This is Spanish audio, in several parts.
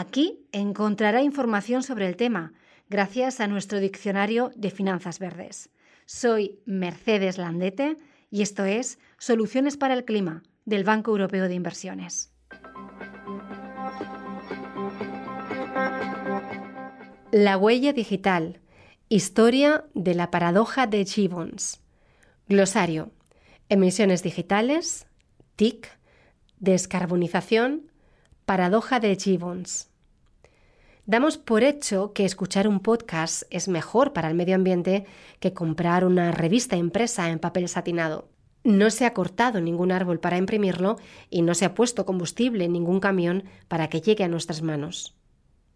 Aquí encontrará información sobre el tema, gracias a nuestro diccionario de finanzas verdes. Soy Mercedes Landete y esto es Soluciones para el Clima del Banco Europeo de Inversiones. La huella digital. Historia de la paradoja de Gibbons. Glosario. Emisiones digitales. TIC. Descarbonización Paradoja de Gibbons. Damos por hecho que escuchar un podcast es mejor para el medio ambiente que comprar una revista impresa en papel satinado. No se ha cortado ningún árbol para imprimirlo y no se ha puesto combustible en ningún camión para que llegue a nuestras manos.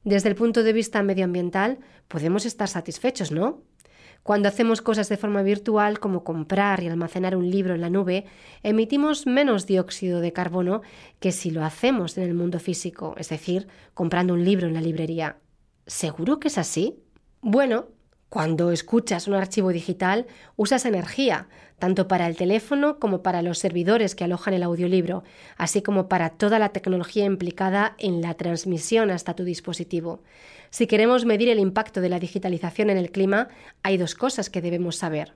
Desde el punto de vista medioambiental, podemos estar satisfechos, ¿no? Cuando hacemos cosas de forma virtual, como comprar y almacenar un libro en la nube, emitimos menos dióxido de carbono que si lo hacemos en el mundo físico, es decir, comprando un libro en la librería. ¿Seguro que es así? Bueno, cuando escuchas un archivo digital, usas energía, tanto para el teléfono como para los servidores que alojan el audiolibro, así como para toda la tecnología implicada en la transmisión hasta tu dispositivo. Si queremos medir el impacto de la digitalización en el clima, hay dos cosas que debemos saber.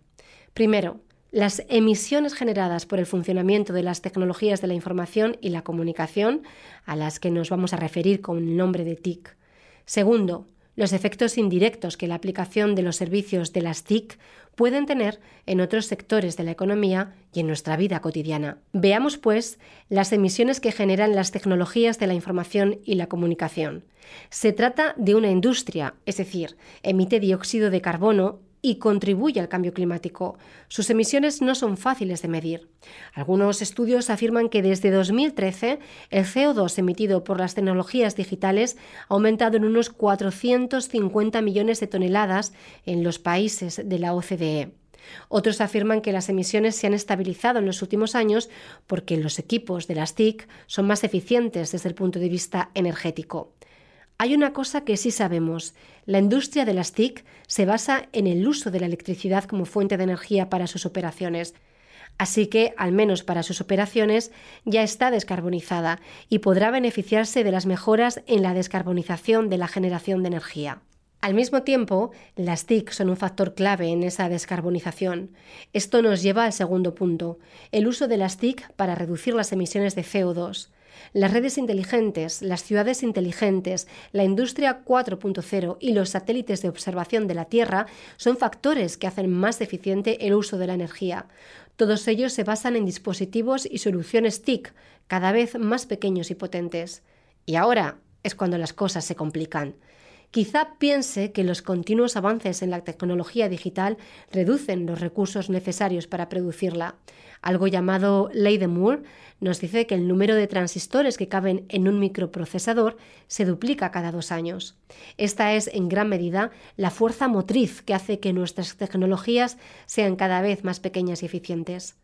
Primero, las emisiones generadas por el funcionamiento de las tecnologías de la información y la comunicación, a las que nos vamos a referir con el nombre de TIC. Segundo, los efectos indirectos que la aplicación de los servicios de las TIC pueden tener en otros sectores de la economía y en nuestra vida cotidiana. Veamos, pues, las emisiones que generan las tecnologías de la información y la comunicación. Se trata de una industria, es decir, emite dióxido de carbono y contribuye al cambio climático. Sus emisiones no son fáciles de medir. Algunos estudios afirman que desde 2013 el CO2 emitido por las tecnologías digitales ha aumentado en unos 450 millones de toneladas en los países de la OCDE. Otros afirman que las emisiones se han estabilizado en los últimos años porque los equipos de las TIC son más eficientes desde el punto de vista energético. Hay una cosa que sí sabemos. La industria de las TIC se basa en el uso de la electricidad como fuente de energía para sus operaciones. Así que, al menos para sus operaciones, ya está descarbonizada y podrá beneficiarse de las mejoras en la descarbonización de la generación de energía. Al mismo tiempo, las TIC son un factor clave en esa descarbonización. Esto nos lleva al segundo punto, el uso de las TIC para reducir las emisiones de CO2. Las redes inteligentes, las ciudades inteligentes, la industria 4.0 y los satélites de observación de la Tierra son factores que hacen más eficiente el uso de la energía. Todos ellos se basan en dispositivos y soluciones TIC, cada vez más pequeños y potentes. Y ahora es cuando las cosas se complican. Quizá piense que los continuos avances en la tecnología digital reducen los recursos necesarios para producirla. Algo llamado ley de Moore nos dice que el número de transistores que caben en un microprocesador se duplica cada dos años. Esta es, en gran medida, la fuerza motriz que hace que nuestras tecnologías sean cada vez más pequeñas y eficientes.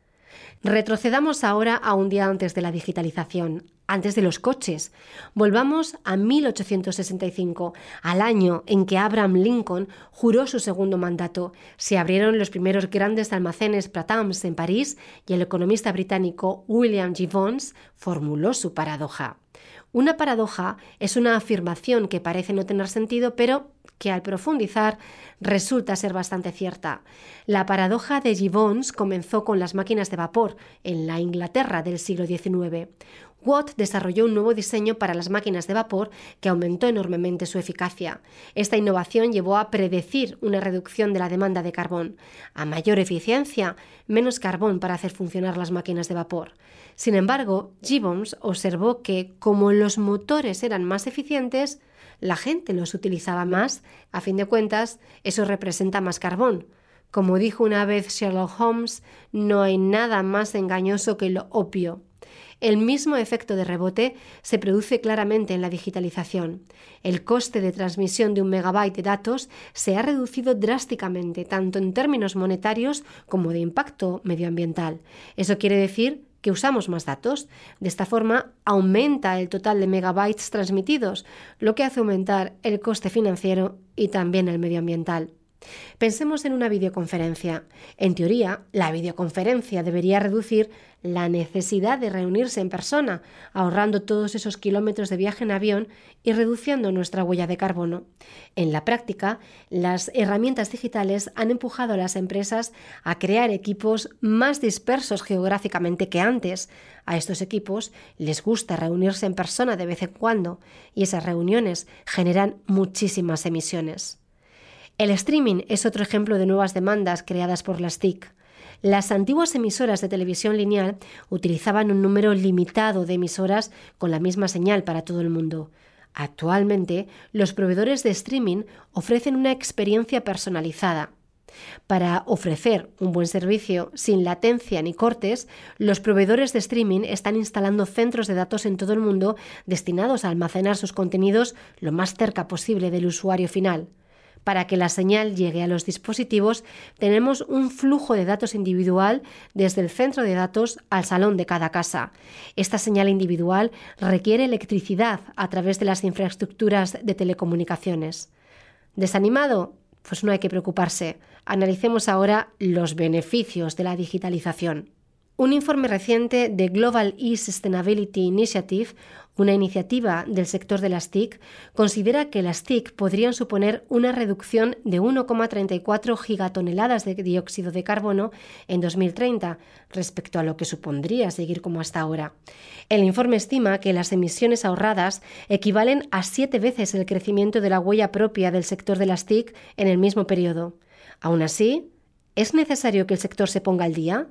Retrocedamos ahora a un día antes de la digitalización, antes de los coches. Volvamos a 1865, al año en que Abraham Lincoln juró su segundo mandato. Se abrieron los primeros grandes almacenes Pratams en París y el economista británico William Gibbons formuló su paradoja. Una paradoja es una afirmación que parece no tener sentido, pero que al profundizar resulta ser bastante cierta. La paradoja de Gibbons comenzó con las máquinas de vapor en la Inglaterra del siglo XIX. Watt desarrolló un nuevo diseño para las máquinas de vapor que aumentó enormemente su eficacia. Esta innovación llevó a predecir una reducción de la demanda de carbón. A mayor eficiencia, menos carbón para hacer funcionar las máquinas de vapor. Sin embargo, Gibbons observó que, como los motores eran más eficientes, la gente los utilizaba más, a fin de cuentas, eso representa más carbón. Como dijo una vez Sherlock Holmes, no hay nada más engañoso que lo opio. El mismo efecto de rebote se produce claramente en la digitalización. El coste de transmisión de un megabyte de datos se ha reducido drásticamente, tanto en términos monetarios como de impacto medioambiental. Eso quiere decir que usamos más datos. De esta forma, aumenta el total de megabytes transmitidos, lo que hace aumentar el coste financiero y también el medioambiental. Pensemos en una videoconferencia. En teoría, la videoconferencia debería reducir la necesidad de reunirse en persona, ahorrando todos esos kilómetros de viaje en avión y reduciendo nuestra huella de carbono. En la práctica, las herramientas digitales han empujado a las empresas a crear equipos más dispersos geográficamente que antes. A estos equipos les gusta reunirse en persona de vez en cuando y esas reuniones generan muchísimas emisiones. El streaming es otro ejemplo de nuevas demandas creadas por las TIC. Las antiguas emisoras de televisión lineal utilizaban un número limitado de emisoras con la misma señal para todo el mundo. Actualmente, los proveedores de streaming ofrecen una experiencia personalizada. Para ofrecer un buen servicio sin latencia ni cortes, los proveedores de streaming están instalando centros de datos en todo el mundo destinados a almacenar sus contenidos lo más cerca posible del usuario final. Para que la señal llegue a los dispositivos, tenemos un flujo de datos individual desde el centro de datos al salón de cada casa. Esta señal individual requiere electricidad a través de las infraestructuras de telecomunicaciones. ¿Desanimado? Pues no hay que preocuparse. Analicemos ahora los beneficios de la digitalización. Un informe reciente de Global E-Sustainability Initiative, una iniciativa del sector de las TIC, considera que las TIC podrían suponer una reducción de 1,34 gigatoneladas de dióxido de carbono en 2030 respecto a lo que supondría seguir como hasta ahora. El informe estima que las emisiones ahorradas equivalen a siete veces el crecimiento de la huella propia del sector de las TIC en el mismo periodo. Aún así, ¿es necesario que el sector se ponga al día?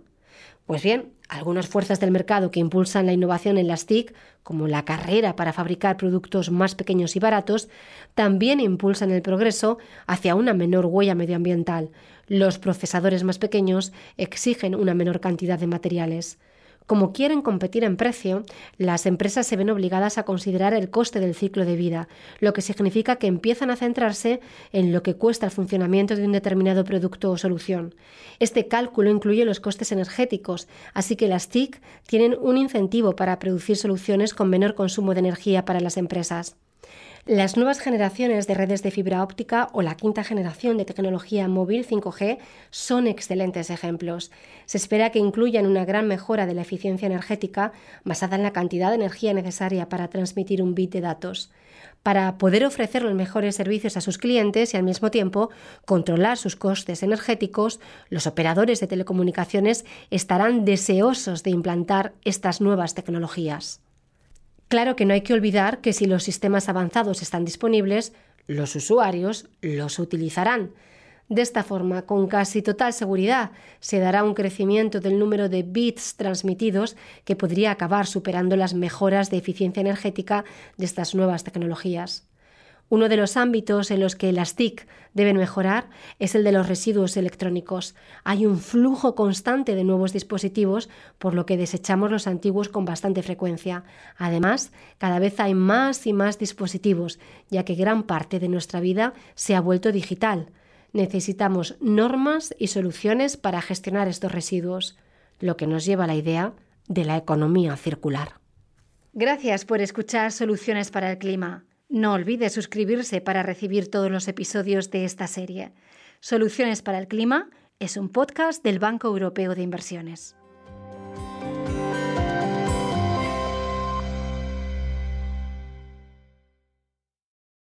Pues bien, algunas fuerzas del mercado que impulsan la innovación en las TIC, como la carrera para fabricar productos más pequeños y baratos, también impulsan el progreso hacia una menor huella medioambiental. Los procesadores más pequeños exigen una menor cantidad de materiales. Como quieren competir en precio, las empresas se ven obligadas a considerar el coste del ciclo de vida, lo que significa que empiezan a centrarse en lo que cuesta el funcionamiento de un determinado producto o solución. Este cálculo incluye los costes energéticos, así que las TIC tienen un incentivo para producir soluciones con menor consumo de energía para las empresas. Las nuevas generaciones de redes de fibra óptica o la quinta generación de tecnología móvil 5G son excelentes ejemplos. Se espera que incluyan una gran mejora de la eficiencia energética basada en la cantidad de energía necesaria para transmitir un bit de datos para poder ofrecer los mejores servicios a sus clientes y al mismo tiempo controlar sus costes energéticos, los operadores de telecomunicaciones estarán deseosos de implantar estas nuevas tecnologías. Claro que no hay que olvidar que si los sistemas avanzados están disponibles, los usuarios los utilizarán. De esta forma, con casi total seguridad, se dará un crecimiento del número de bits transmitidos que podría acabar superando las mejoras de eficiencia energética de estas nuevas tecnologías. Uno de los ámbitos en los que las TIC deben mejorar es el de los residuos electrónicos. Hay un flujo constante de nuevos dispositivos, por lo que desechamos los antiguos con bastante frecuencia. Además, cada vez hay más y más dispositivos, ya que gran parte de nuestra vida se ha vuelto digital. Necesitamos normas y soluciones para gestionar estos residuos, lo que nos lleva a la idea de la economía circular. Gracias por escuchar Soluciones para el Clima. No olvide suscribirse para recibir todos los episodios de esta serie. Soluciones para el Clima es un podcast del Banco Europeo de Inversiones.